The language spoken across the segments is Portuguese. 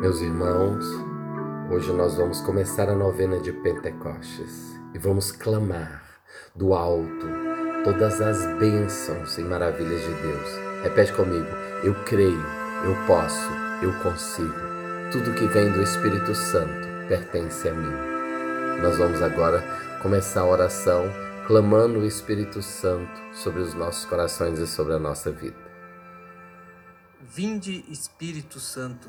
Meus irmãos, hoje nós vamos começar a novena de Pentecostes e vamos clamar do alto todas as bênçãos e maravilhas de Deus. Repete comigo: eu creio, eu posso, eu consigo. Tudo que vem do Espírito Santo pertence a mim. Nós vamos agora começar a oração clamando o Espírito Santo sobre os nossos corações e sobre a nossa vida. Vinde, Espírito Santo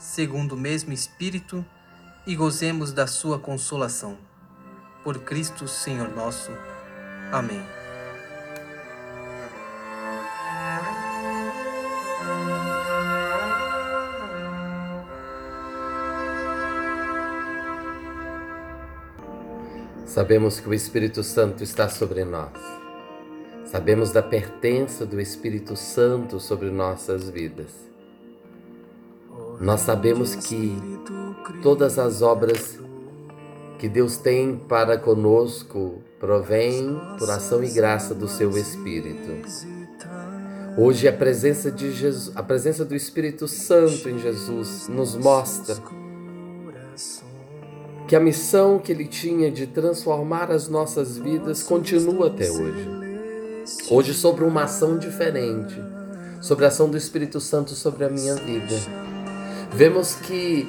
segundo o mesmo Espírito, e gozemos da sua consolação. Por Cristo Senhor nosso. Amém. Sabemos que o Espírito Santo está sobre nós. Sabemos da pertença do Espírito Santo sobre nossas vidas. Nós sabemos que todas as obras que Deus tem para conosco provém por ação e graça do seu Espírito. Hoje a presença de Jesus, a presença do Espírito Santo em Jesus nos mostra que a missão que ele tinha de transformar as nossas vidas continua até hoje. Hoje sobre uma ação diferente, sobre a ação do Espírito Santo sobre a minha vida vemos que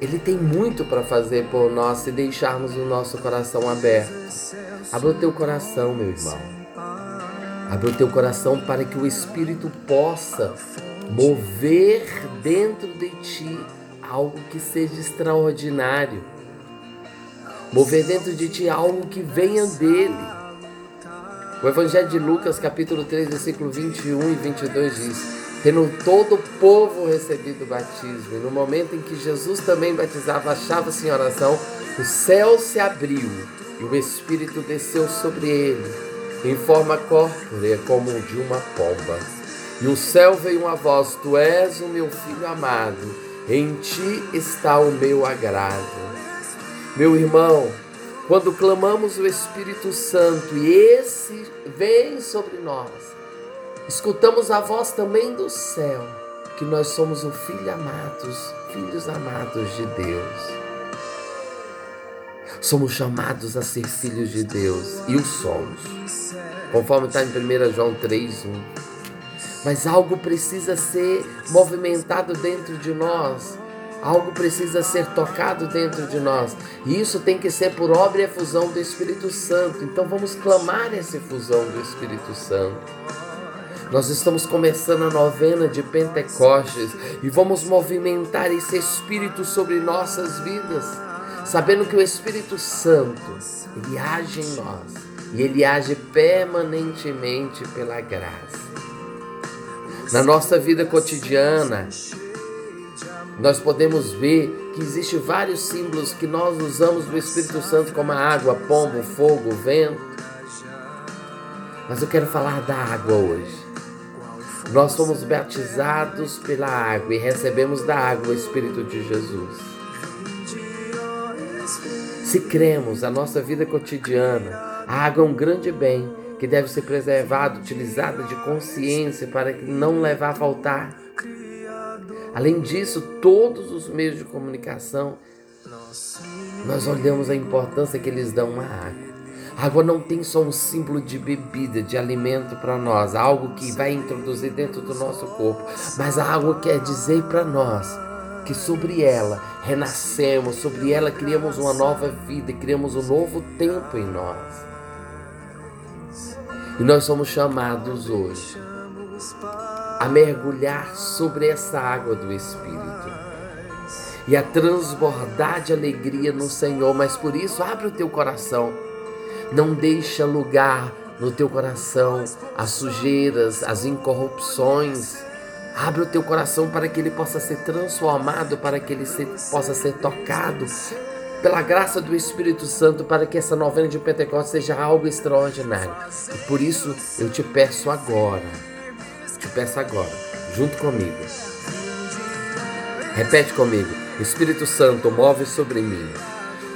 Ele tem muito para fazer por nós se deixarmos o nosso coração aberto. Abra o teu coração, meu irmão. Abra o teu coração para que o Espírito possa mover dentro de ti algo que seja extraordinário. Mover dentro de ti algo que venha dele. O Evangelho de Lucas, capítulo 3, versículo 21 e 22 diz: tendo todo o povo recebido o batismo. E no momento em que Jesus também batizava, achava-se em oração, o céu se abriu e o Espírito desceu sobre ele, em forma corpórea como de uma pomba. E o céu veio uma voz: Tu és o meu filho amado, em ti está o meu agrado. Meu irmão, quando clamamos o Espírito Santo e esse vem sobre nós, escutamos a voz também do céu, que nós somos o filho amados, filhos amados de Deus. Somos chamados a ser filhos de Deus e o somos, conforme está em 1 João 3:1. Mas algo precisa ser movimentado dentro de nós. Algo precisa ser tocado dentro de nós. E isso tem que ser por obra e efusão do Espírito Santo. Então vamos clamar essa efusão do Espírito Santo. Nós estamos começando a novena de Pentecostes e vamos movimentar esse Espírito sobre nossas vidas, sabendo que o Espírito Santo, ele age em nós e ele age permanentemente pela graça. Na nossa vida cotidiana, nós podemos ver que existem vários símbolos que nós usamos do Espírito Santo, como a água, pombo, fogo, vento. Mas eu quero falar da água hoje. Nós somos batizados pela água e recebemos da água o Espírito de Jesus. Se cremos a nossa vida cotidiana, a água é um grande bem que deve ser preservado, utilizado de consciência para não levar a faltar. Além disso, todos os meios de comunicação, nós olhamos a importância que eles dão à água. Água não tem só um símbolo de bebida, de alimento para nós, algo que vai introduzir dentro do nosso corpo, mas a água quer dizer para nós que sobre ela renascemos, sobre ela criamos uma nova vida, criamos um novo tempo em nós. E nós somos chamados hoje a mergulhar sobre essa água do Espírito e a transbordar de alegria no Senhor, mas por isso abre o teu coração não deixa lugar no teu coração as sujeiras, as incorrupções, Abre o teu coração para que ele possa ser transformado, para que ele se, possa ser tocado pela graça do Espírito Santo, para que essa novena de Pentecostes seja algo extraordinário. E por isso eu te peço agora, te peço agora, junto comigo. Repete comigo: Espírito Santo, move sobre mim.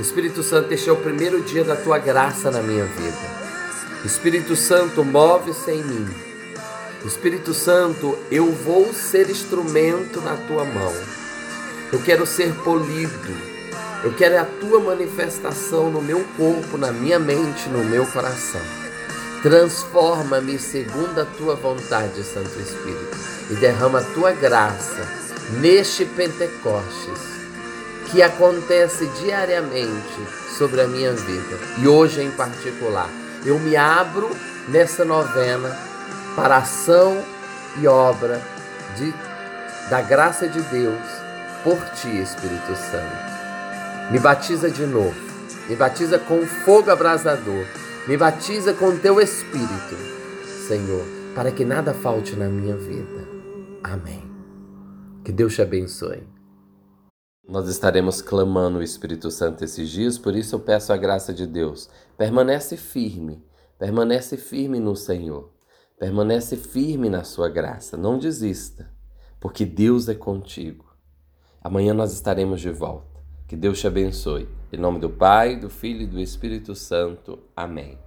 Espírito Santo, este é o primeiro dia da tua graça na minha vida. Espírito Santo, move-se em mim. Espírito Santo, eu vou ser instrumento na tua mão. Eu quero ser polido. Eu quero a tua manifestação no meu corpo, na minha mente, no meu coração. Transforma-me segundo a tua vontade, Santo Espírito, e derrama a tua graça neste Pentecostes que acontece diariamente sobre a minha vida e hoje em particular. Eu me abro nessa novena para ação e obra de, da graça de Deus por ti, Espírito Santo. Me batiza de novo, me batiza com fogo abrasador, me batiza com teu Espírito, Senhor, para que nada falte na minha vida. Amém. Que Deus te abençoe. Nós estaremos clamando o Espírito Santo esses dias, por isso eu peço a graça de Deus. Permanece firme, permanece firme no Senhor. Permanece firme na sua graça, não desista, porque Deus é contigo. Amanhã nós estaremos de volta. Que Deus te abençoe. Em nome do Pai, do Filho e do Espírito Santo. Amém.